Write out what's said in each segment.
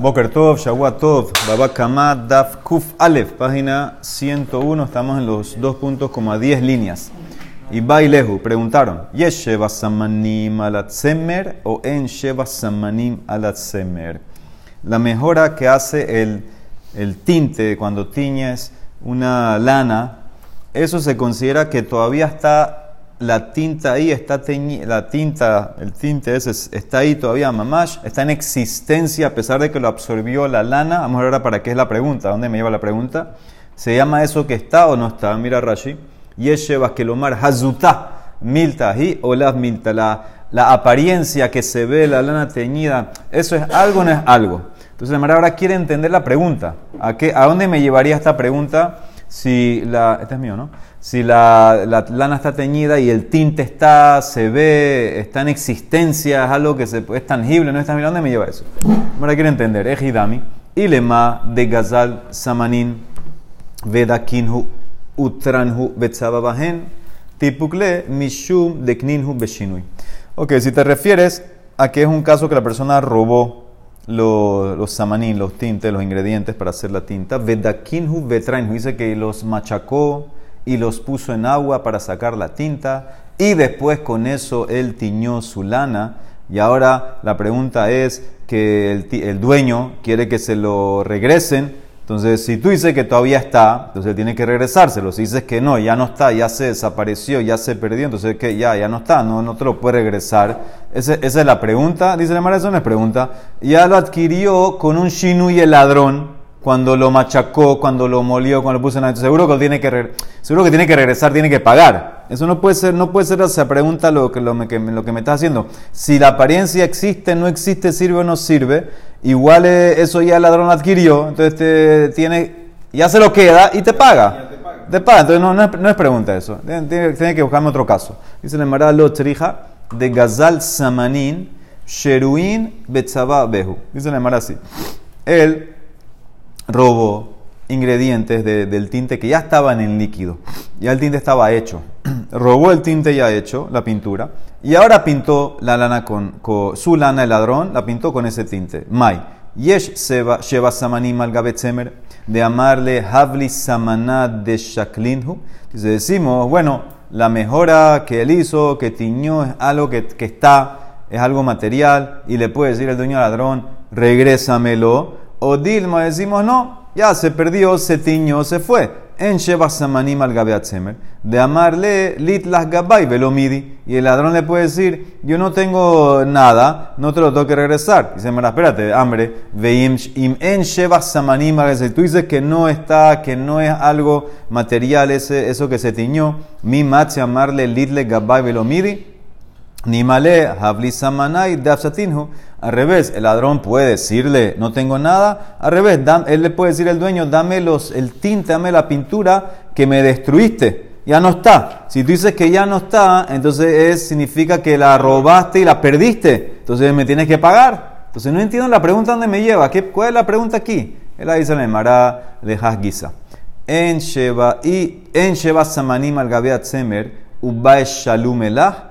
Boker Tov, Shawat Tov, Baba Kamad, Daf Kuf Alef, página 101, estamos en los dos puntos como a 10 líneas. Y Bailehu preguntaron, ¿Yesh Sheva Samanim alatzemer o en Sheva Samanim alatzemer? La mejora que hace el, el tinte cuando tiñes una lana, eso se considera que todavía está la tinta ahí está teñida, la tinta, el tinte ese está ahí todavía, mamash, está en existencia a pesar de que lo absorbió la lana. Vamos a ver ahora para qué es la pregunta, ¿dónde me lleva la pregunta? ¿Se llama eso que está o no está? Mira Rashi. Yesheva Kelomar Hazuta Miltahi o las Milta, la, la apariencia que se ve la lana teñida, ¿eso es algo o no es algo? Entonces, Mara ahora quiere entender la pregunta. ¿A, qué, ¿A dónde me llevaría esta pregunta si la... Este es mío, ¿no? si la, lana está teñida y el tinte está, se ve, está en existencia, es algo que se, es tangible, no es tangible, ¿dónde me lleva eso? Ahora quiero entender, ejidami, ilema de gazal samanin vedakinhu utranhu betzababahen tipukle mishum dekninhu beshinui. Ok, si te refieres a que es un caso que la persona robó los, los samanín, los tintes, los ingredientes para hacer la tinta, vedakinhu betrainhu, dice que los machacó, y los puso en agua para sacar la tinta. Y después con eso él tiñó su lana. Y ahora la pregunta es que el, dueño quiere que se lo regresen. Entonces, si tú dices que todavía está, entonces él tiene que regresárselo. Si dices que no, ya no está, ya se desapareció, ya se perdió, entonces que ya, ya no está, no, no te lo puede regresar. esa es la pregunta. Dice la Mara, eso no es pregunta. Ya lo adquirió con un shinu y el ladrón cuando lo machacó, cuando lo molió, cuando lo puso en la... Seguro que tiene que, seguro que tiene que regresar, tiene que pagar. Eso no puede ser, no puede ser esa pregunta lo que, lo, que, lo que me está haciendo. Si la apariencia existe, no existe, sirve o no sirve, igual eh, eso ya el ladrón adquirió, entonces te, tiene, ya se lo queda y te paga. te, paga. Entonces no, no, es, pregunta eso. Tiene, que buscarme otro caso. Dice la Marada Lotrija de Gazal Samanin Sheruin Betzaba Behu. Dice la Marada así. Él robó ingredientes del tinte que ya estaban en líquido. Ya el tinte estaba hecho. robó el tinte ya hecho, la pintura, y ahora pintó la lana con, su lana, el ladrón, la pintó con ese tinte. Mai. Yesh Sheva Samanim al de amarle Havli Samana de Shaklinhu. Dice, decimos, bueno, la mejora que él hizo, que tiñó, es algo que, que está, es algo material, y le puede decir el dueño al ladrón, regrésamelo o Dilma decimos no, ya se perdió, se tiñó, se fue. En Sheba Samanim al Gabeatzemer, de amarle Litlas Gabay Velomidi, y el ladrón le puede decir, yo no tengo nada, no te lo tengo que regresar. Dice, mira, espérate, hambre, veim en Sheba Samanim al Tú dices que no está, que no es algo material ese, eso que se tiñó, mi match amarle Litle Gabay Velomidi, ni male Havli Samanai Dafsatinhu. Al revés, el ladrón puede decirle, no tengo nada. Al revés, él le puede decir al dueño, dame los, el tinte, dame la pintura que me destruiste. Ya no está. Si tú dices que ya no está, entonces es, significa que la robaste y la perdiste. Entonces me tienes que pagar. Entonces no entiendo la pregunta dónde me lleva. ¿Qué, ¿Cuál es la pregunta aquí? Él dice en el Mará de Hasgiza. En Sheba y en Sheba Samanim al Gabeat Semer, Ubae Shalum Elah.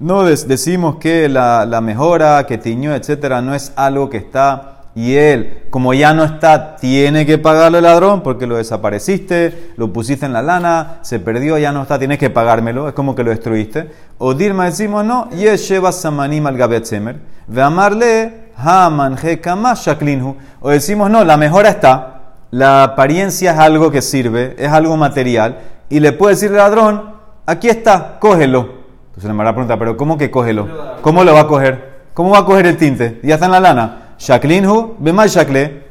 No decimos que la, mejora, que tiñó, etcétera, no es algo que está y él, como ya no está, tiene que pagarle al ladrón porque lo desapareciste, lo pusiste en la lana, se perdió, ya no está, tienes que pagármelo, es como que lo destruiste. O Dilma decimos no, Yesheva Samanim al Gabetzemer, ve amarle Haman Shaklinhu. O decimos no, la mejora está, la apariencia es algo que sirve, es algo material, y le puede decir al ladrón, aquí está, cógelo. Entonces la pregunta, pero ¿cómo que cógelo? ¿Cómo lo va a coger? ¿Cómo va a coger el tinte? Ya está en la lana. Shaklinhu, mal shakle,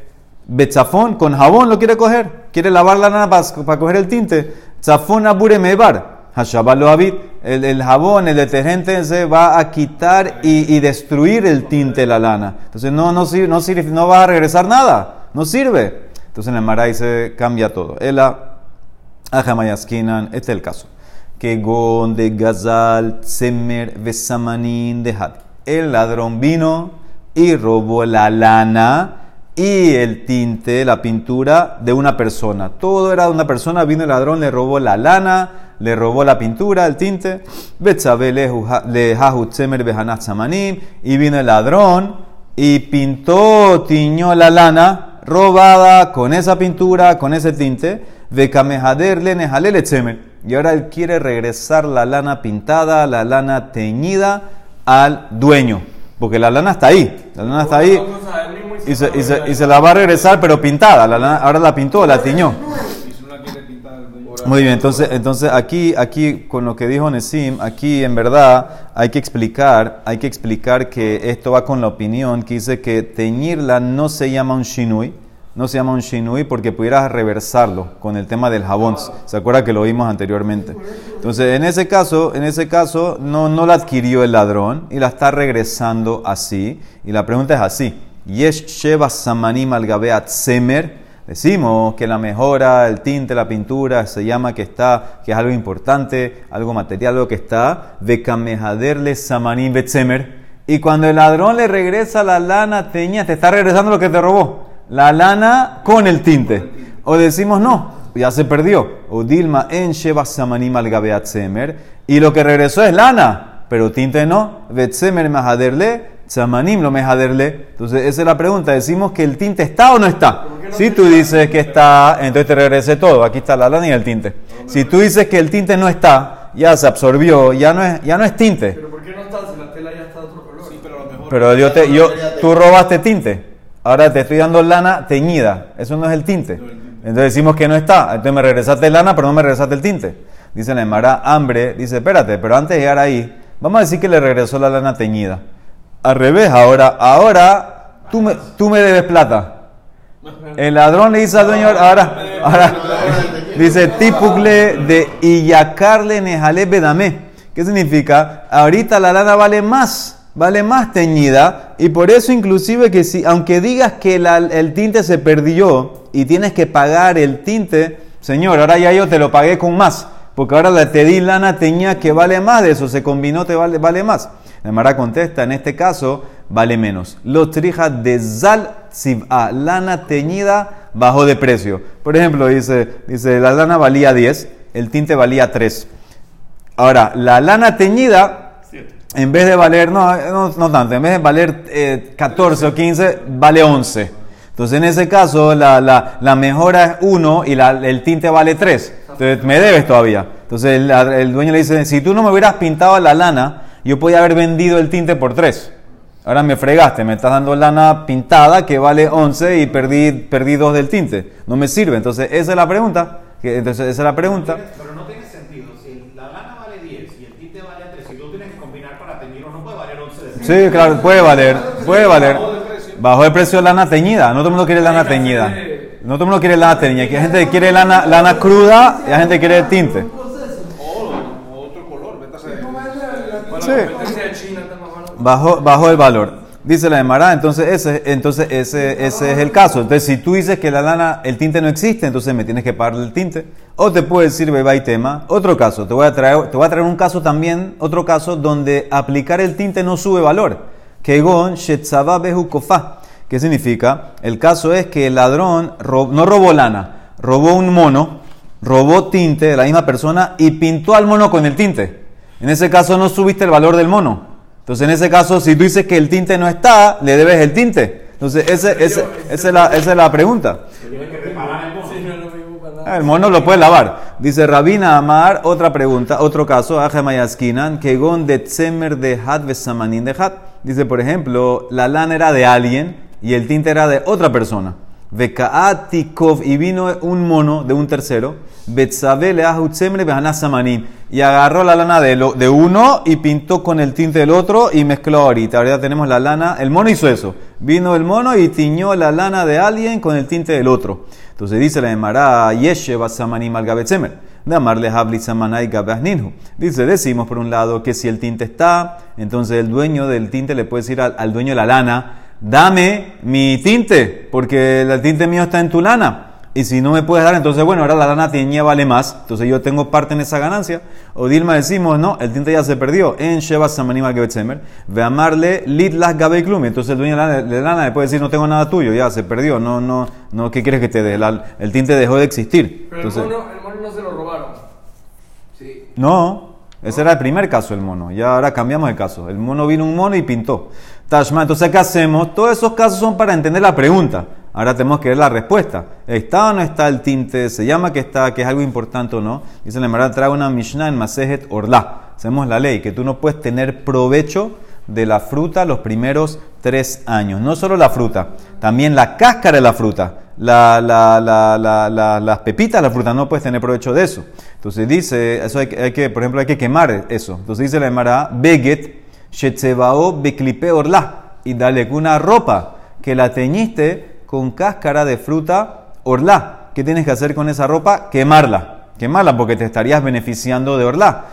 betzafón, con jabón lo quiere coger. Quiere lavar la lana para, coger el tinte. Tzafón abure mebar. El, el jabón, el detergente se va a quitar y, destruir el tinte de la lana. Entonces no, no, no, sirve, no va a regresar nada. No sirve. Entonces en el Maray se cambia todo. Ela, ajamayaskinan, este es el caso que gon de gazal, semer, besamanin de. El ladrón vino y robó la lana y el tinte, la pintura de una persona. Todo era de una persona, vino el ladrón, le robó la lana, le robó la pintura, el tinte. Y vino el ladrón y pintó, tiñó la lana robada con esa pintura, con ese tinte, de kamehader le tzemer. Y ahora él quiere regresar la lana pintada, la lana teñida al dueño. Porque la lana está ahí. La lana está ahí. Y se, y se- y se la va a regresar, pero pintada. La lana- ahora la pintó, la tiñó. Muy bien, entonces, entonces aquí, aquí con lo que dijo Nesim, aquí en verdad hay que explicar, hay que explicar que esto va con la opinión que dice que teñirla no se llama un shinui, no se llama un shinui porque pudieras reversarlo con el tema del jabón. ¿Se acuerda que lo vimos anteriormente? Entonces, en ese caso, en ese caso no, no la adquirió el ladrón y la está regresando así. Y la pregunta es así: Yesh sheva samanim al semer. Decimos que la mejora, el tinte, la pintura, se llama que está, que es algo importante, algo material, algo que está, de kamehaderle samanim betzemer. Y cuando el ladrón le regresa la lana teñida, te está regresando lo que te robó. La lana con el tinte. O decimos no, ya se perdió. O Dilma en Sheba samanim al gabeat semer. Y lo que regresó es lana, pero tinte no. Betzemer mahaderle, samanim lo mehaderle. Entonces esa es la pregunta. Decimos que el tinte está o no está. Si tú dices que está, entonces te regrese todo. Aquí está la lana y el tinte. Si tú dices que el tinte no está, ya se absorbió, ya no es, ya no es tinte. Pero ¿por qué no está si la tela ya está de otro color? Sí, pero a lo mejor. Pero yo te, yo, tú robaste tinte. Ahora te estoy dando lana teñida. Eso no es el tinte. Entonces decimos que no está. Entonces me regresaste lana, pero no me regresaste el tinte. Dice la Emara, hambre. Dice, espérate, pero antes de llegar ahí, vamos a decir que le regresó la lana teñida. Al revés, ahora, ahora tú me, tú me debes plata. El ladrón le dice al dueño, ahora, ahora, dice, tipucle de iyacarle nejale bedame. ¿Qué significa? Ahorita la lana vale más, vale más teñida, y por eso inclusive que si, aunque digas que el tinte se perdió y tienes que pagar el tinte, señor, ahora ya yo te lo pagué con más, porque ahora la- te di lana teñida que vale más de eso, se combinó, te vale, vale más. La Mara contesta, en este caso, vale menos. Los trijas de Zal Tziv'a, lana teñida, bajó de precio. Por ejemplo, dice, dice, la lana valía 10, el tinte valía 3. Ahora, la lana teñida, en vez de valer, no, no, no tanto, en vez de valer eh, 14 o 15, vale 11. Entonces, en ese caso, la, la, la mejora es 1 y la- el tinte vale 3. Entonces, me debes todavía. Entonces, el, dueño le dice, si tú no me hubieras pintado la lana, yo podía haber vendido el tinte por 3. Ahora me fregaste, me estás dando lana pintada que vale 11 y perdí, perdí 2 del tinte. No me sirve. Entonces, esa es la pregunta. Entonces, esa es la pregunta. Pero no tiene sentido. Si la lana vale 10 y el tinte vale 3, si tú tienes que combinar para teñirlo, no puede valer 11 de Sí, claro, puede valer, puede valer. Bajó el precio de lana teñida. No todo el mundo quiere lana teñida. No todo el mundo quiere lana teñida. Hay gente quiere lana, lana cruda y hay gente quiere tinte. Hacer. Bueno, Sí. la de. Bajó, bajó el valor. Dice la Emara, entonces ese, entonces ese, ese es el caso. Entonces, si tú dices que la lana, el tinte no existe, entonces me tienes que pagar el tinte. O te puedo decir, y tema. Otro caso, te voy, a traer, te voy a traer un caso también, otro caso donde aplicar el tinte no sube valor. Kegon shetzaba behu. ¿Qué significa? El caso es que el ladrón no robó lana, robó un mono, robó tinte de la misma persona y pintó al mono con el tinte. En ese caso no subiste el valor del mono. Entonces, en ese caso, si tú dices que el tinte no está, le debes el tinte. Entonces, ese, ese- esa, es la, esa es la pregunta. Sí, no es lo mismo para nada. Ah, El mono lo puede lavar. Dice Rabina Amar, otra pregunta, otro caso, Aje Mayaskinan, Kegon de Tzemer de Hat Besamanin de Hat. Dice, por ejemplo, la lana era de alguien y el tinte era de otra persona. Vekaatikov, y vino un mono de un tercero, Betzabele Ahutzemer Behana Samanim, y agarró la lana de, lo- de uno y pintó con el tinte del otro y mezcló ahorita. Ahora tenemos la lana, el mono hizo eso. Vino el mono y tiñó la lana de alguien con el tinte del otro. Entonces dice la Emara, Yeshe Basamanim al. De amarle Habli Samanai Gabasninhu. Dice, decimos por un lado que si el tinte está, entonces el dueño del tinte le puede decir al, al dueño de la lana, dame mi tinte, porque el tinte mío está en tu lana. Y si no me puedes dar, entonces bueno, ahora la lana teñida vale más, entonces yo tengo parte en esa ganancia. O Dilma decimos, no, el tinte ya se perdió. En Sheba Samanim al Gebetzemer, ve amarle Lit las Gabe Klum. Entonces el dueño de la, lana le puede decir, no tengo nada tuyo, ya se perdió, no, no, no, ¿qué quieres que te dé? La- el tinte dejó de existir. Pero Entonces, el, mono, el mono no se lo robaron. Sí. no, ese era el primer caso, el mono. Ya ahora cambiamos el caso. El mono vino un mono y pintó. Tashma, entonces, ¿qué hacemos? Todos esos casos son para entender la pregunta. Ahora tenemos que ver la respuesta. ¿Está o no está el tinte? ¿Se llama que está, que es algo importante o no? Dice la Emara, trae una Mishnah en Masejet Orla. Hacemos la ley, que tú no puedes tener provecho de la fruta los primeros tres años. No solo la fruta, también la cáscara de la fruta. La, la, las pepitas de la fruta, no puedes tener provecho de eso. Entonces dice, eso hay, que, por ejemplo, hay que quemar eso. Entonces dice la Emara, Beget, Shetzebao, Beklipe Orla. Y dale una ropa que la teñiste con cáscara de fruta orla. ¿Qué tienes que hacer con esa ropa? Quemarla. Quemarla porque te estarías beneficiando de orla.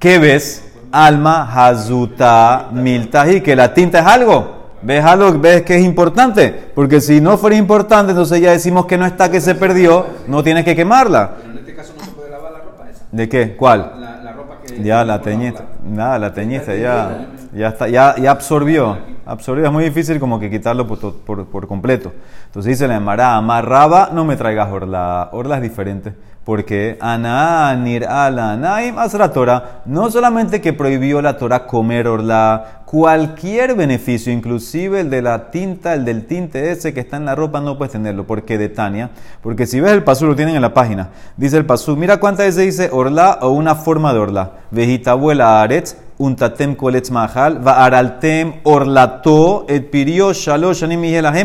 ¿Qué ves? Alma, hazuta, miltaji, que la tinta es algo. ¿Ves algo? ¿Ves que es importante? Porque si no fuera importante, entonces ya decimos que no está, que se perdió, no tienes que quemarla. Pero en este caso no se puede lavar la ropa esa. ¿De qué? ¿Cuál? La, la ropa que... Ya la teñiste. Nada, la teñiste, ya, ya, está, ya, ya absorbió. Absorbió. Es muy difícil como que quitarlo por, por, por completo. Entonces dice la Emara, amarraba, no me traigas orla. Orla es diferente. Porque Ananir ala Naim la Torah. No solamente que prohibió la Torah comer orla, cualquier beneficio, inclusive el de la tinta, el del tinte ese que está en la ropa, no puedes tenerlo. porque de Tania? Porque si ves el pasú, lo tienen en la página. Dice el pasú, mira cuántas veces dice orla o una forma de orla. Vejitabuela aretz un tatem koletz mahal, va araltem orlato, et pirio shalosh anim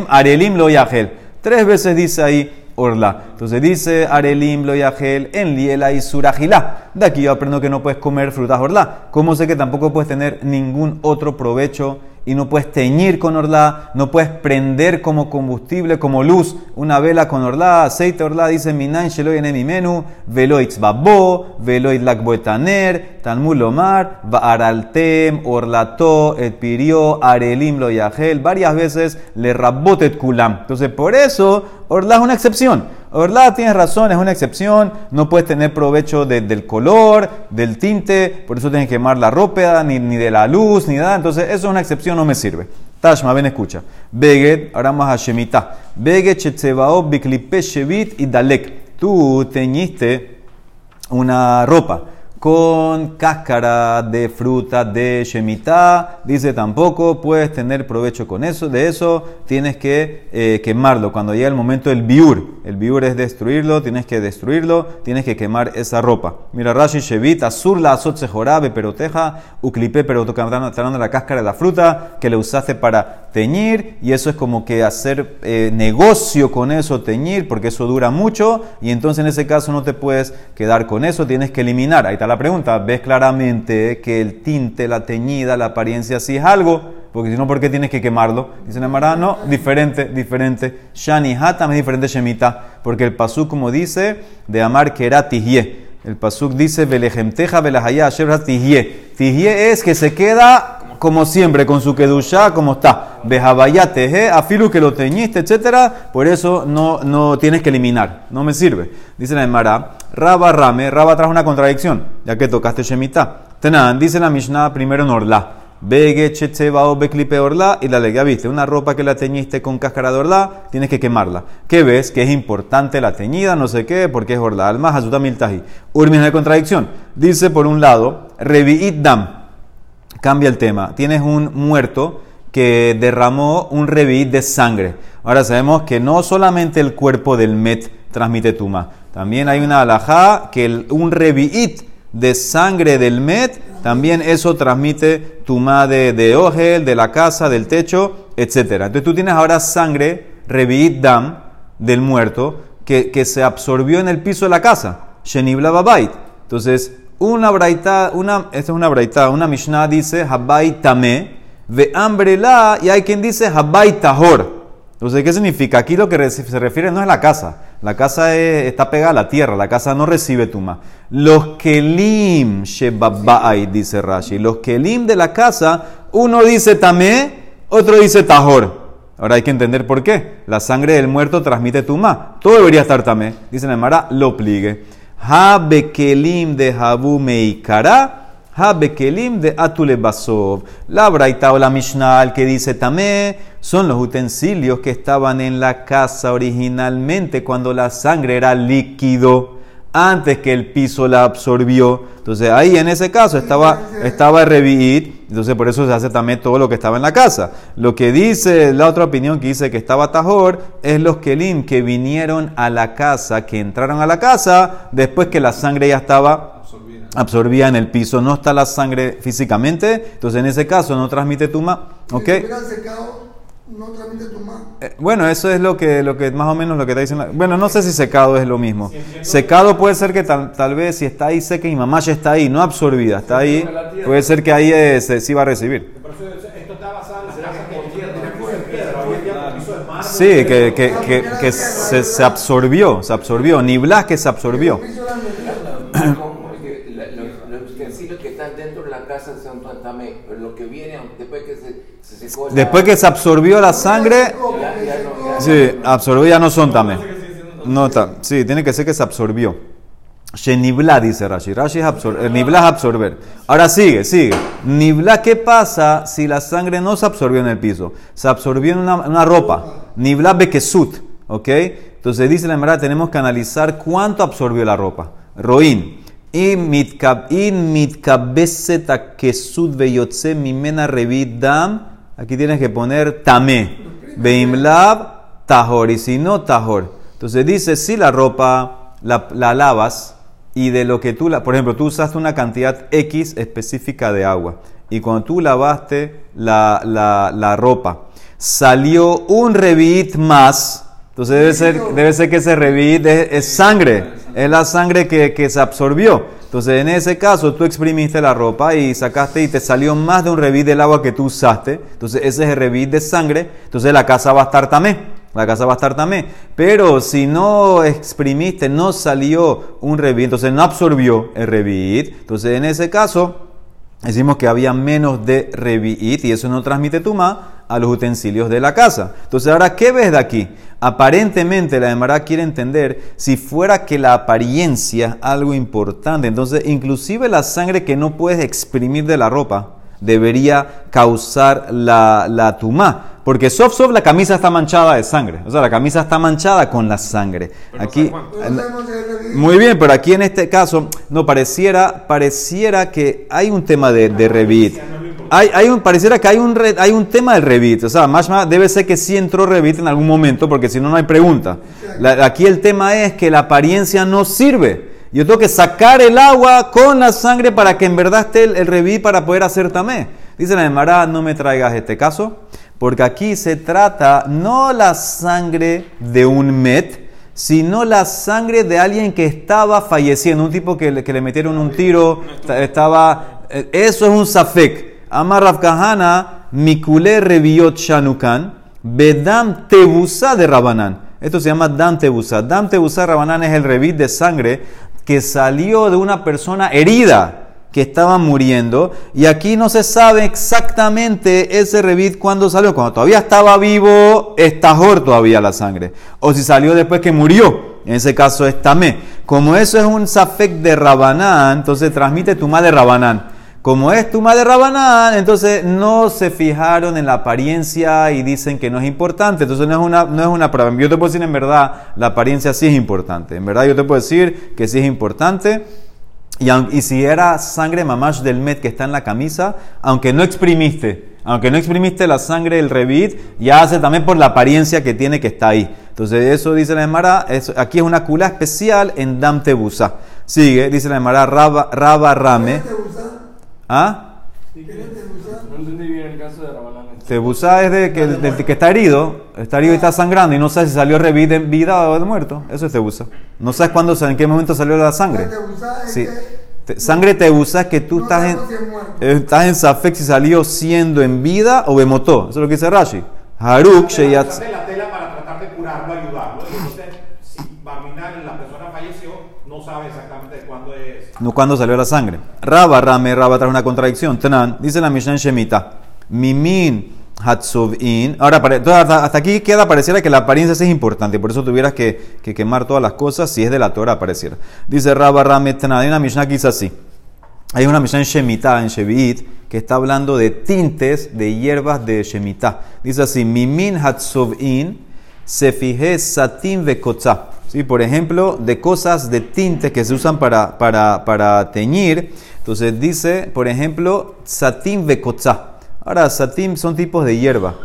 arelim lo yahel. Tres veces dice ahí orla. Entonces dice arelim lo yahel en liela y surajilá. De aquí yo aprendo que no puedes comer frutas orla. ¿Cómo sé que tampoco puedes tener ningún otro provecho? Y no puedes teñir con orla, no puedes prender como combustible, como luz, una vela con orla, aceite orla, dice Minan Sheloy en mi menú, veloitz babo, veloit lakboetaner, tanmul omar, araltem, orlato, et pirio, arelim lo yahel, varias veces le rabotet kulam. Entonces, por eso, orla es una excepción. Orla, tienes razón, es una excepción. No puedes tener provecho del color, del tinte, por eso tienes que quemar la ropa, ni, ni, de la luz, ni nada. Entonces, eso es una excepción, no me sirve. Tashma, ven, escucha. Beged, ahora más a Shemita. Beged, Chetzebao, Biklipe, Shevit y Dalek. Tú teñiste una ropa con cáscara de fruta de Shemitah. Dice tampoco puedes tener provecho con eso. De eso tienes que eh, quemarlo. Cuando llega el momento del biur, el biur es destruirlo, tienes que destruirlo, tienes que quemar esa ropa. Mira, Rashi Shevit, Azur la azot se jorabe, peroteja, uklipe, pero hablando la cáscara de la fruta que le usaste para teñir. Y eso es como que hacer eh, negocio con eso, teñir, porque eso dura mucho. Y entonces en ese caso no te puedes quedar con eso, tienes que eliminar. Ahí está la pregunta, ves claramente que el tinte, la teñida, la apariencia sí es algo, porque si no, ¿por qué tienes que quemarlo? Dice Nemara, no, diferente, diferente. Shani Hatam es diferente Shemita, porque el pasuk, como dice, de amar que era tijie. El pasuk dice, velejemteja velahaya tijie. Tijie es que se queda como siempre, con su kedusha como está. Bejabayate, afilu que lo teñiste, etcétera. Por eso no, no tienes que eliminar. No me sirve. Dice la Emara, Raba Rame, Raba trajo una contradicción, ya que tocaste Shemitah. Tenan, dice la Mishnah primero en Orla. Bege, o Beklipe Orla y la ley. viste, una ropa que la teñiste con cáscara de Orla, tienes que quemarla. ¿Qué ves? Que es importante la teñida, no sé qué, porque es Orla. Alma, Hazuta Miltaji. Urmis de contradicción. Dice por un lado, Revi'it Dam cambia el tema. Tienes un muerto que derramó un revit de sangre. Ahora sabemos que no solamente el cuerpo del Met transmite tuma, también hay una alajá que un revit de sangre del Met, también eso transmite tuma de, de ogel, de la casa, del techo, etc. Entonces tú tienes ahora sangre, revit dam, del muerto, que, que se absorbió en el piso de la casa. Shenibla babait. Entonces, una braita, una, esta es una braita, una Mishnah dice Habai Tame, ve la, y hay quien dice Habai Tahor. Entonces, ¿qué significa? Aquí lo que se refiere no es la casa. La casa está pegada a la tierra, la casa no recibe tuma. Los kelim shebabai, dice Rashi. Los kelim de la casa, uno dice tamé, otro dice tahor. Ahora hay que entender por qué. La sangre del muerto transmite tuma. Todo debería estar tamé. Dice Mara, lo pligue. Ha bekelim de Habu Meikara, Ha bekelim de Atule Basov. La Braita o la Mishnah, que dice Tamé, son los utensilios que estaban en la casa originalmente cuando la sangre era líquido. antes que el piso la absorbió. Entonces ahí en ese caso estaba, estaba Revi'it, entonces por eso se hace también todo lo que estaba en la casa. Lo que dice la otra opinión que dice que estaba Tajor es los Kelim que vinieron a la casa, que entraron a la casa después que la sangre ya estaba absorbida en el piso. No está la sangre físicamente, entonces en ese caso no transmite tuma. ¿Ok? no transmite tu Eh, bueno, eso es lo que, lo que más o menos lo que está diciendo. Bueno, no sé si secado es lo mismo. Secado puede ser que tal, tal vez si está ahí seca y mamá ya está ahí, no absorbida, está ahí, puede ser que ahí eh, se, sí va a recibir. Sí, que, que, que, que se, se absorbió, se absorbió, ni blas que se absorbió. Porque la- los, los utensilios que están dentro de la casa son también, pero lo que viene después que se, se secó. la- Después que se absorbió la sangre, sí, absorbió ya no son tamé. No está, sí, tiene que ser que se absorbió. Shenibla, dice Rashi. Rashi es absorber. Nibla es absorber. Ahora sigue, sigue. Nibla, ¿qué pasa si la sangre no se absorbió en el piso? Se absorbió en una, una ropa. Nibla bekesut. ¿Ok? Entonces dice la verdad, tenemos que analizar cuánto absorbió la ropa. Roín. In mitkab- in mitkabeset akesut veyotze mimena revit dam. Aquí tienes que poner tamé. Beimlab tahor. Y si no, tahor. Entonces dice, si la ropa la, la lavas y de lo que tú, la, por ejemplo, tú usaste una cantidad X específica de agua y cuando tú lavaste la, la, la ropa, salió un revit más, entonces debe ser, debe ser que ese revit es, es sangre, es la sangre que, que se absorbió. Entonces en ese caso tú exprimiste la ropa y sacaste y te salió más de un revit del agua que tú usaste, entonces ese es el revit de sangre, entonces la casa va a estar tamé. La casa va a estar también. Pero si no exprimiste, no salió un revit, entonces no absorbió el revit. Entonces en ese caso decimos que había menos de revit y eso no transmite tuma a los utensilios de la casa. Entonces ahora, ¿qué ves de aquí? Aparentemente la Emara quiere entender si fuera que la apariencia es algo importante. Entonces inclusive la sangre que no puedes exprimir de la ropa debería causar la, la tumá. Porque sof sof la camisa está manchada de sangre. O sea, la camisa está manchada con la sangre. Aquí, muy bien, pero aquí en este caso, no pareciera, pareciera que hay un tema de, de revit. Hay, hay un, pareciera que hay un, re- hay un tema del revit. O sea, más debe ser que sí entró revit en algún momento, porque si no, no hay pregunta. La- aquí el tema es que la apariencia no sirve. Yo tengo que sacar el agua con la sangre para que en verdad esté el, el revit para poder hacer tamé. Dice la Emara, no me traigas este caso, porque aquí se trata no la sangre de un met, sino la sangre de alguien que estaba falleciendo, un tipo que le, que le metieron un tiro, esta- estaba... eh, Eso es un safek. Amar Rav Mikule Reviot Shanukan, Bedam Tebusa de Rabanán. Esto se llama Dam Tebusa. Dam Tebusa Rabanán es el revit de sangre que salió de una persona herida que estaba muriendo y aquí no se sabe exactamente ese revit cuándo salió. Cuando todavía estaba vivo, estajor todavía la sangre. O si salió después que murió. En ese caso es tamé. Como eso es un safek de Rabanán, entonces transmite tuma de Rabanán. Como es tuma de Rabanán, entonces no se fijaron en la apariencia y dicen que no es importante. Entonces no es una, no es una prueba. Yo te puedo decir en verdad, la apariencia sí es importante. En verdad yo te puedo decir que sí es importante. Y, si era sangre mamash del met que está en la camisa, aunque no exprimiste, aunque no exprimiste la sangre del revit, ya hace también por la apariencia que tiene que está ahí. Entonces eso dice la Emara, aquí es una cula especial en Dam Tebusa. Sigue, dice la Emara, Raba, Raba Rame. ¿Ah? No entendí bien el caso de Rabanán. Tebusa es de que, del que está herido, está herido y está sangrando y no sabes si salió revit en vida o de muerto. Eso es Tebusa. No sabes cuándo, en qué momento salió la sangre. Sí. Te- sangre es que tú estás en, eh, estás en Safek si salió siendo en vida o bemotó. Eso es lo que dice Rashi. Haruk sheyatz. de la tela para tratar de curarlo, ayudarlo. Y entonces, si Barminar, la persona falleció, no sabe exactamente cuándo es. No cuando salió la sangre. Raba, Rame, Raba trae una contradicción. Tanan, dice la Mishnah en Shemita. Mimin Hatzovin. Ahora, hasta, aquí queda, pareciera que la apariencia es importante. Por eso tuvieras que, que quemar todas las cosas si es de la Torah, pareciera. Dice Raba, Rame, Tanan. Hay una Mishnah que dice así. Hay una Mishnah en Shemitah, en Shevi'it, que está hablando de tintes de hierbas de Shemitah. Dice así, Mimin Hatzovin, se fije satín vekotza. ¿Sí? Por ejemplo, de cosas de tinte que se usan para, para, para teñir. Entonces dice, por ejemplo, satín vekotza. Ahora, satín son tipos de hierba.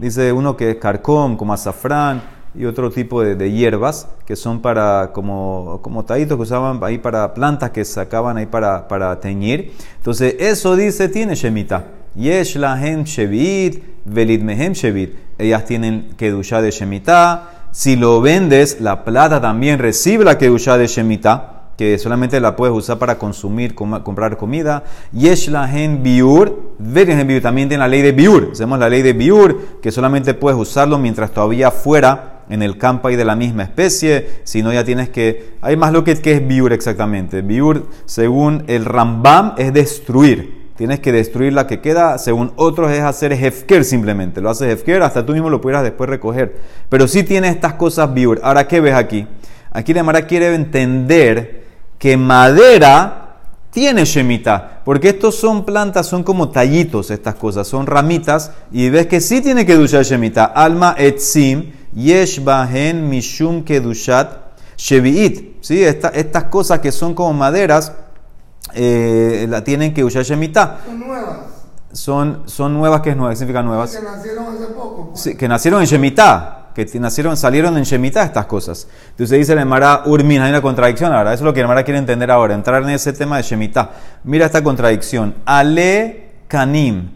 Dice uno que es carcom, como azafrán y otro tipo de, de hierbas que son para como, como tallitos que usaban ahí para plantas que sacaban ahí para, para teñir. Entonces, eso dice, tiene shemita. Yesh lahem shevit, velid mehem shevit. Ellas tienen kedusha de shemita. Si lo vendes, la plata también recibe la kedusha de shemita que solamente la puedes usar para consumir, com- comprar comida. Yesh lahen biur, velid biur. También tiene la ley de biur. Hacemos la ley de biur, que solamente puedes usarlo mientras todavía fuera en el campo hay de la misma especie, si no ya tienes que... Hay más lo que es biur exactamente. Biur, según el Rambam, es destruir. Tienes que destruir la que queda, según otros es hacer hefker simplemente. Lo haces hefker, hasta tú mismo lo pudieras después recoger. Pero sí tiene estas cosas biur. Ahora, ¿qué ves aquí? Aquí la Mara quiere entender que madera tiene shemita, porque estos son plantas, son como tallitos estas cosas, son ramitas, y ves que sí tiene que dushar shemita. Alma etzim, yesh bahen mishum kedushat shevi'it. ¿Sí? Esta- estas cosas que son como maderas, eh, la tienen que dushar shemita. Son nuevas. Son, son nuevas, ¿qué es nueva? ¿Qué significa nuevas? Que nacieron hace poco. pues. Sí, que nacieron en Shemitah, que nacieron, salieron en Shemitah estas cosas. Entonces dice el Emara Urmin, hay una contradicción ahora, eso es lo que el Emara quiere entender ahora, entrar en ese tema de Shemitah. Mira esta contradicción. Ale Kanim,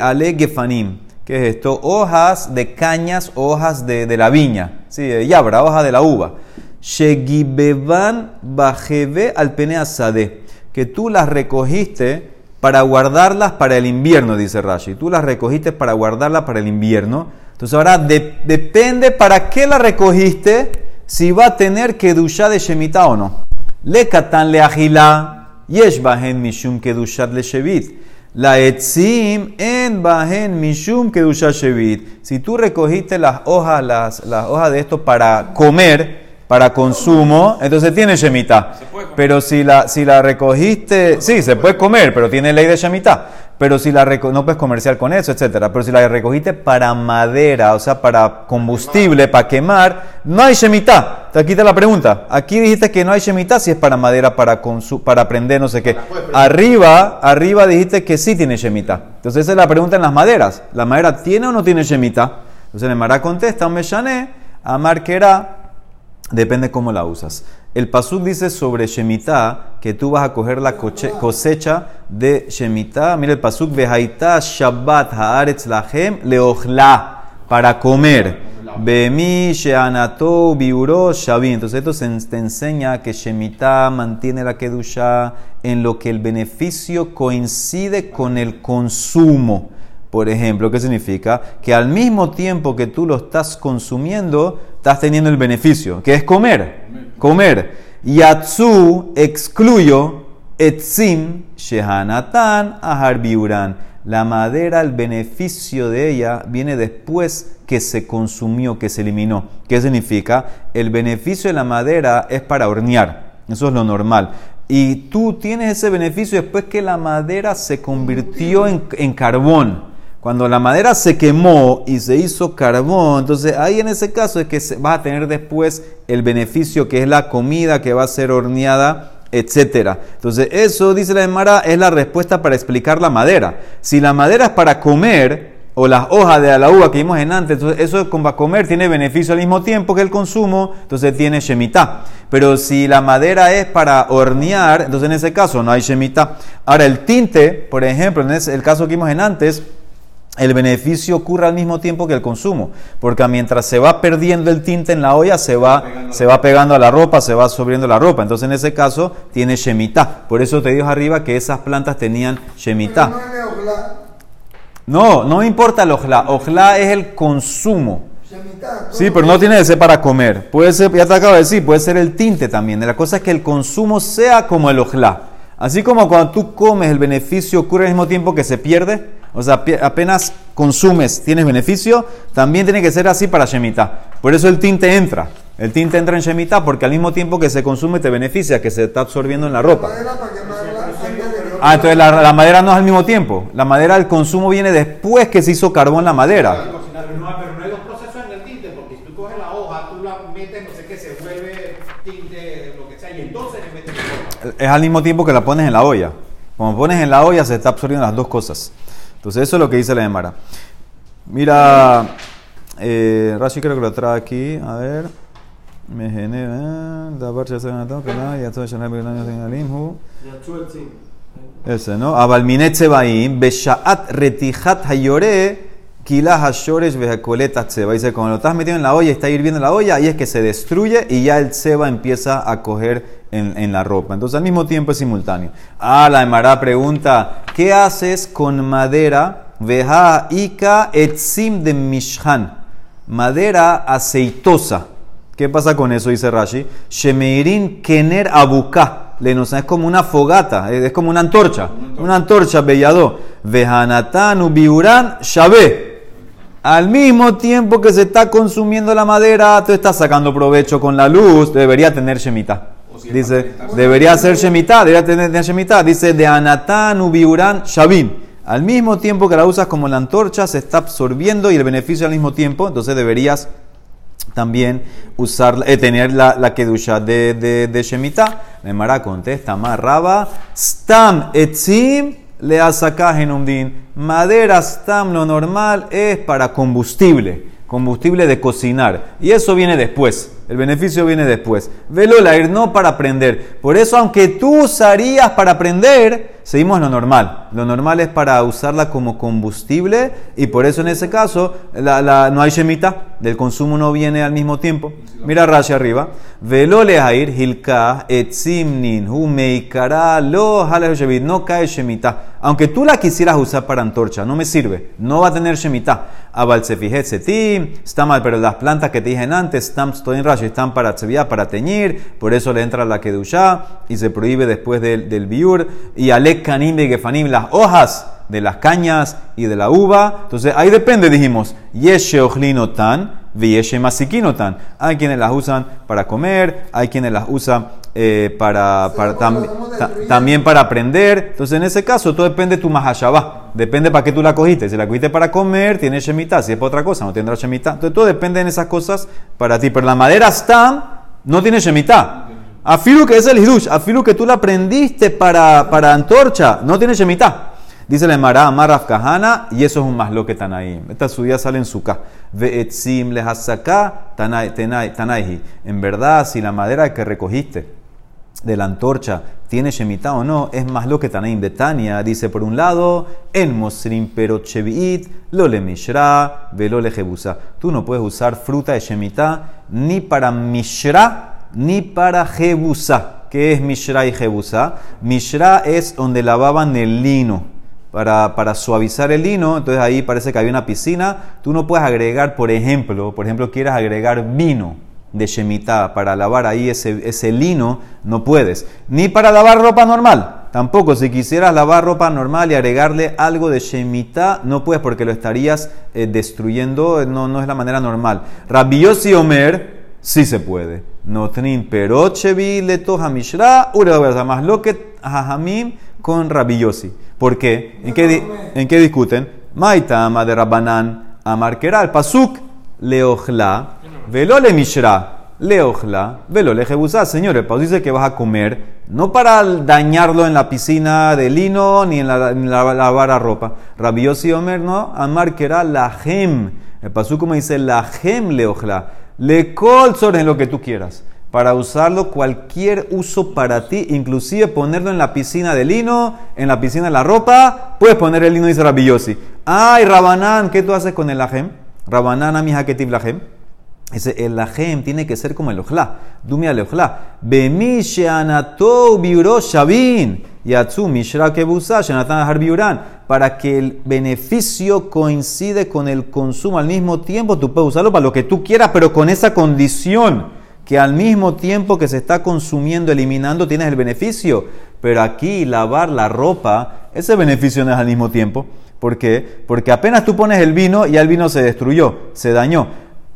Ale Gefanim. ¿Qué es esto? Hojas de cañas, hojas de, de la viña, sí, de yabra, hoja de la uva. Shegibeban bajebe al peneasade, que tú las recogiste para guardarlas para el invierno, dice Rashi. Tú las recogiste para guardarlas para el invierno. Entonces ahora de- depende para qué la recogiste, si va a tener que dushar de Shemitah o no. Le katan le agila, yesh bahen mishum kedushat le shevit. La etzim en bahen mishum kedushat shevit. Si tú recogiste las hojas, las, las hojas de esto para comer, para consumo, entonces tiene Shemitah. Pero si la, si la recogiste, sí, se puede comer, pero tiene ley de Shemitah. Pero si la no puedes comerciar con eso, etcétera. Pero si la recogiste para madera, o sea, para combustible, para quemar, no hay Shemitah. Te quita la pregunta. Aquí dijiste que no hay Shemitah si es para madera, para, para prender, no sé qué. Arriba, arriba dijiste que sí tiene Shemitah. Entonces esa es la pregunta en las maderas. ¿La madera tiene o no tiene Shemitah? Entonces el Mará contesta, un meshané, amar que era Depende cómo la usas. El pasuk dice sobre Shemitah que tú vas a coger la cosecha de Shemitah. Mira el pasuk, Vehaita Shabbat Haaretz Lahem Leochla, para comer. Bemi Sheanato Biuro Shavi. Entonces esto te enseña que Shemitah mantiene la Kedusha en lo que el beneficio coincide con el consumo. Por ejemplo, ¿qué significa? Que al mismo tiempo que tú lo estás consumiendo, estás teniendo el beneficio, que es comer. Comer. Yatsu excluyo etzim shehanatan ahar biuran. La madera, el beneficio de ella viene después que se consumió, que se eliminó. ¿Qué significa? El beneficio de la madera es para hornear. Eso es lo normal. Y tú tienes ese beneficio después que la madera se convirtió en carbón. Cuando la madera se quemó y se hizo carbón, entonces ahí en ese caso es que vas a tener después el beneficio que es la comida que va a ser horneada, etcétera. Entonces eso, dice la Emara, es la respuesta para explicar la madera. Si la madera es para comer, o las hojas de la uva que vimos en antes, entonces eso con para comer tiene beneficio al mismo tiempo que el consumo, entonces tiene shemitah. Pero si la madera es para hornear, entonces en ese caso no hay shemitah. Ahora el tinte, por ejemplo, en el caso que vimos en antes, el beneficio ocurre al mismo tiempo que el consumo, porque mientras se va perdiendo el tinte en la olla, se va, se va pegando a la ropa, se va sobriendo la ropa. Entonces, en ese caso, tiene shemitah. Por eso te digo arriba que esas plantas tenían Pero shemitah. no. No, importa el ojla. Ojla es el consumo. Sí, pero no tiene que ser para comer. Puede ser, ya te acabo de decir, puede ser el tinte también. La cosa es que el consumo sea como el ojla. Así como cuando tú comes, el beneficio ocurre al mismo tiempo que se pierde. O sea, apenas consumes, tienes beneficio. También tiene que ser así para Shemitah. Por eso el tinte entra. El tinte entra en Shemitah porque al mismo tiempo que se consume te beneficia, que se está absorbiendo en la ropa. Ah, entonces la, la madera no es al mismo tiempo. La madera, el consumo viene después que se hizo carbón la madera. Es al mismo tiempo que la pones en la olla. Como pones en la olla, se está absorbiendo las dos cosas. Entonces, eso es lo que dice la Gemara. Mira, eh, Rashi creo que lo trae aquí. A ver. Me genera. Ese, ¿no? Abalminet sebaim. Beshaat retijat hayore. Kila hashores vejacoletas seba. Dice, cuando lo estás metiendo en la olla y está hirviendo la olla, ahí es que se destruye y ya el seba empieza a coger en, en la ropa. Entonces, al mismo tiempo es simultáneo. Ah, la Emara pregunta, ¿qué haces con madera? Veja ika etzim de mishhan. Madera aceitosa. ¿Qué pasa con eso? Dice Rashi. Shemeirin kener abuka. Le es como una fogata, es como una antorcha. Una antorcha, bellado. Vejanatan ubiuran shabe. Al mismo tiempo que se está consumiendo la madera, tú estás sacando provecho con la luz, debería tener shemita. Dice, debería ser shemita, debería tener shemita. Dice, de anatan ubiuran shabim. Al mismo tiempo que la usas como la antorcha, se está absorbiendo y el beneficio al mismo tiempo, entonces deberías también usar, eh, tener la, la kedusha de, de, de Shemitah. Nemara contesta, Marraba, Stam etzim le en un din. Madera stam, lo normal es para combustible, combustible de cocinar. Y eso viene después. El beneficio viene después. Velo la ir no para aprender. Por eso, aunque tú usarías para aprender, seguimos lo normal. Lo normal es para usarla como combustible y por eso en ese caso no hay shemita. Del consumo no viene al mismo tiempo. Mira Rashi arriba. Velo ir hilka etzimnin hu meikara lo no cae shemita. Aunque tú la quisieras usar para antorcha, no me sirve. No va a tener shemita. Abal sefijet setim, está mal, pero las plantas que te dije antes, están, estoy en Rashi, están para para teñir, por eso le entra la kedushá y se prohíbe después del, del biur. Y alek kanim de gefanim, las hojas de las cañas y de la uva. Entonces ahí depende, dijimos, yeshe tan, viyeshe tan. Hay quienes las usan para comer, hay quienes las usan eh, para, para tam- ta- también para aprender. Entonces en ese caso todo depende de tu mahashabá. Depende para qué tú la cogiste. Si la cogiste para comer, tiene shemitah. Si es para otra cosa, no tendrá shemitah. Entonces todo depende en esas cosas para ti. Pero la madera está, no tiene shemitah. Afilu que es el hidush, afilu que tú la aprendiste para, para antorcha, no tiene shemitah. Dice la Emara, Kahana, y eso es un maslo que Tanaim. Esta subida sale en suka. Ve'etzim lehasaka tanaihi. En verdad, si la madera que recogiste de la antorcha tiene shemitah o no, es más lo que Tanaim de Tania. Dice por un lado, en Mosrim pero cheviit, lo le mishra, velo le jebusa. Tú no puedes usar fruta de shemitah ni para mishra ni para jebusa. ¿Qué es mishra y jebusa? Mishra es donde lavaban el lino. Para, suavizar el lino, entonces ahí parece que había una piscina. Tú no puedes agregar, por ejemplo, por ejemplo, quieres agregar vino de Shemitah para lavar ahí ese, ese lino, no puedes. Ni para lavar ropa normal, tampoco. Si quisieras lavar ropa normal y agregarle algo de Shemitah, no puedes porque lo estarías eh, destruyendo, no, no es la manera normal. Rabbi Yossi Omer, sí se puede. No trin pero chevi leto hamishra, ura más lo que con Rabbi Yossi. ¿Por qué? ¿En qué, ¿En qué discuten? Maitama de Rabbanan Amarkera, el pasuk leojla, velo le mishra, leojla, velo le jebusá. Señor, el dice que vas a comer, no para dañarlo en la piscina de lino ni en la, en la lavar la ropa. Rabbi Yossi Omer, no, Amarkera la gem. El pasuk como dice la gem leojla, le col sobre lo que tú quieras para usarlo cualquier uso para ti, inclusive ponerlo en la piscina de lino, en la piscina de la ropa, puedes poner el lino, dice Rabbi Yossi. Ay, Rabanán, ¿qué tú haces con el lajem? Rabanán, amija, ¿qué lajem? Ese, el lajem tiene que ser como el ojla. Dumia el ojla. Bemi sheanato biuro shabin. Yatsu mishra kebusa shenatan har biuran. Para que el beneficio coincide con el consumo al mismo tiempo, tú puedes usarlo para lo que tú quieras, pero con esa condición que al mismo tiempo que se está consumiendo, eliminando, tienes el beneficio. Pero aquí lavar la ropa, ese beneficio no es al mismo tiempo. ¿Por qué? Porque apenas tú pones el vino, ya el vino se destruyó, se dañó.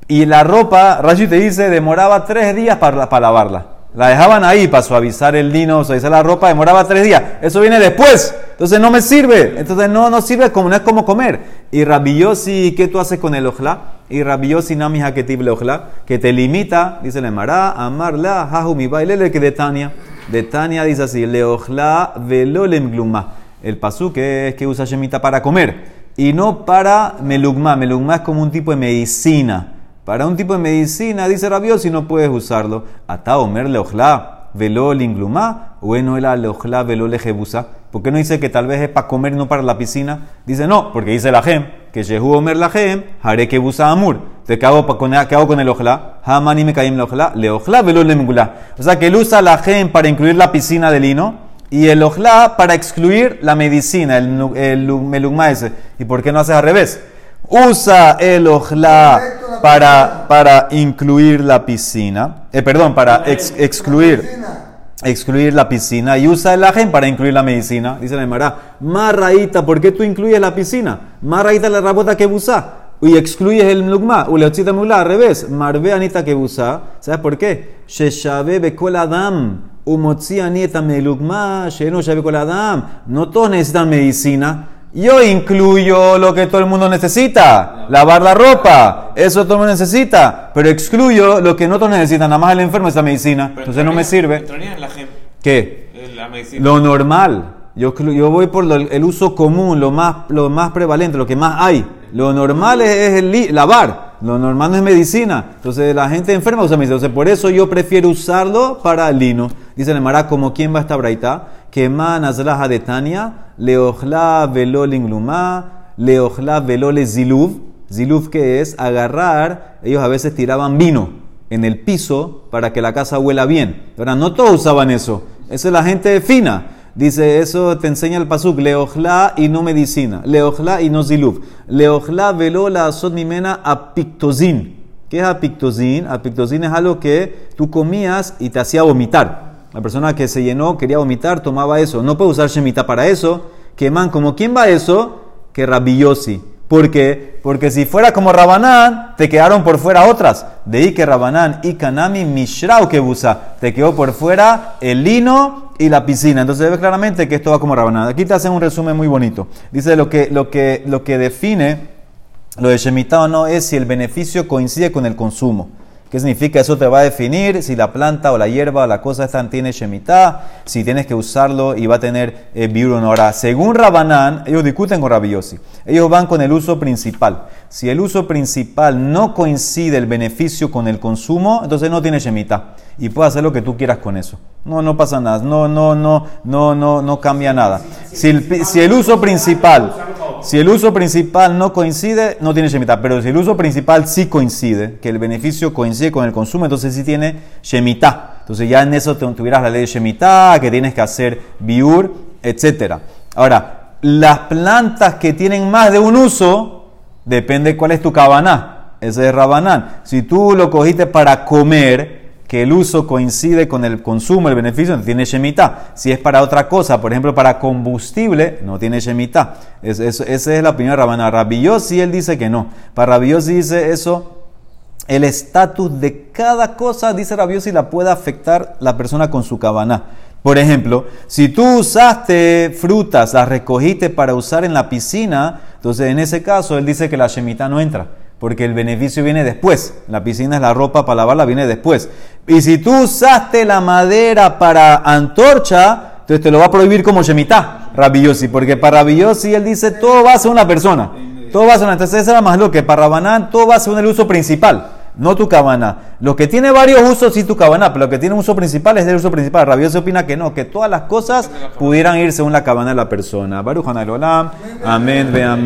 Y la ropa, Rashi te dice, demoraba tres días para, para lavarla. La dejaban ahí para suavizar el lino, suavizar la ropa, demoraba tres días. Eso viene después. Entonces no me sirve. Entonces no, no sirve como, no es como comer. Y Rabbi Yossi, ¿qué tú haces con el ojla? Y rabiosi nami haketiv leojla, que te limita, dice le mará, amarla, hahu mi bailele que de Tania. De Tania dice así, leojla velolem gluma. El pasú que es que usa Shemita para comer y no para melugma. Melugma es como un tipo de medicina. Para un tipo de medicina, dice rabiosi, no puedes usarlo. Ata omer leojla velolem gluma, bueno era leojla velole jebusa. ¿Por qué no dice que tal vez es para comer y no para la piscina? Dice no, porque dice la gem, que Shehu Omer la gem, haré que busa amur. Entonces, ¿qué hago, pa- con, ¿qué hago con el ojla? Hamani me caí en la ojla, le ojla velo le. O sea, que él usa la gem para incluir la piscina de lino y el ojla para excluir la medicina, el, el, lu- melugma ese. ¿Y por qué no haces al revés? Usa el ojla para, para incluir la piscina, eh, perdón, para ex- excluir. Excluir la piscina y usa el ajen para incluir la medicina. Dice la Emara, marraíta, ¿por qué tú incluyes la piscina? Marraíta la rabota que busa y excluyes el mlugma, o leotzita mula, al revés, marve anita que busa. ¿Sabes por qué? Sheshabe bekol adam, umotzi anieta melugma, sheno shabe kol adam. No todos necesitan medicina. Yo incluyo lo que todo el mundo necesita, lavar la ropa, eso todo el mundo necesita, pero excluyo lo que no todos necesitan, nada más el enfermo esa medicina, entonces no me sirve. En la ¿Qué? en la medicina. Lo normal. Yo, voy por lo- el uso común, lo más, lo más prevalente, lo que más hay. Lo normal es, es el li- lavar. Lo normal no es medicina. Entonces la gente enferma usa medicina. Entonces por eso yo prefiero usarlo para lino. Dice el Mara, como quién va a esta braita, que manazlaja de Tania, leojla velo lingluma, leojla velo ziluv. Ziluv que es agarrar, ellos a veces tiraban vino en el piso para que la casa huela bien. Ahora, no todos usaban eso. Eso es la gente fina. Dice, eso te enseña el pasuk, leojla y no medicina, leojla y no ziluv, leojla velo la mimena apictozin. ¿Qué es apictozin? Apictozin es algo que tú comías y te hacía vomitar. La persona que se llenó, quería vomitar, tomaba eso. No puede usar shemita para eso. Que man, como quién va eso? Que rabillosi. ¿Por qué? Porque si fuera como Rabanán, te quedaron por fuera otras. De que Rabanán y Kanami Mishrau que busa. Te quedó por fuera el lino y la piscina. Entonces ves claramente que esto va como Rabanán. Aquí te hacen un resumen muy bonito. Dice lo que, lo que, lo que define lo de Shemitah o no es si el beneficio coincide con el consumo. ¿Qué significa? Eso te va a definir si la planta o la hierba o la cosa esta tiene Shemitah, si tienes que usarlo y va a tener eh, según Rabanán, ellos discuten con Rabbi Yossi. Ellos van con el uso principal. Si el uso principal no coincide el beneficio con el consumo, entonces no tiene Shemitah. Y puedes hacer lo que tú quieras con eso. No, no pasa nada. No, no, no, no, no, no cambia nada. Si el, uso principal, si el uso principal no coincide, no tiene Shemitah. Pero si el uso principal sí coincide, que el beneficio coincide con el consumo, entonces sí tiene Shemitah. Entonces ya en eso tuvieras la ley de Shemitah, que tienes que hacer biur, etc. Ahora, las plantas que tienen más de un uso, depende cuál es tu cabana. Ese es Rabanán. Si tú lo cogiste para comer, que el uso coincide con el consumo, el beneficio, tiene Shemitah. Si es para otra cosa, por ejemplo, para combustible, no tiene Shemitah. Es, es- esa es la opinión de Rabanán. Rabillosi, él dice que no. Para Rabillosi dice eso, el estatus de cada cosa, dice Rabiosi, la puede afectar la persona con su cabana. Por ejemplo, si tú usaste frutas, las recogiste para usar en la piscina, entonces en ese caso él dice que la Shemitah no entra, porque el beneficio viene después. La piscina es la ropa para lavarla, viene después. Y si tú usaste la madera para antorcha, entonces te lo va a prohibir como Shemitah, Rabiosi, porque para Rabiosi él dice todo va a ser una persona. Todo va a ser, entonces esa era más lo que para Rabanán todo va a ser el uso principal, no tu cabana. Lo que tiene varios usos sí tu cabana, pero lo que tiene un uso principal es el uso principal. Rabioso opina que no, que todas las cosas pudieran ir según la cabana de la persona. Baruch. Amén, ve amén.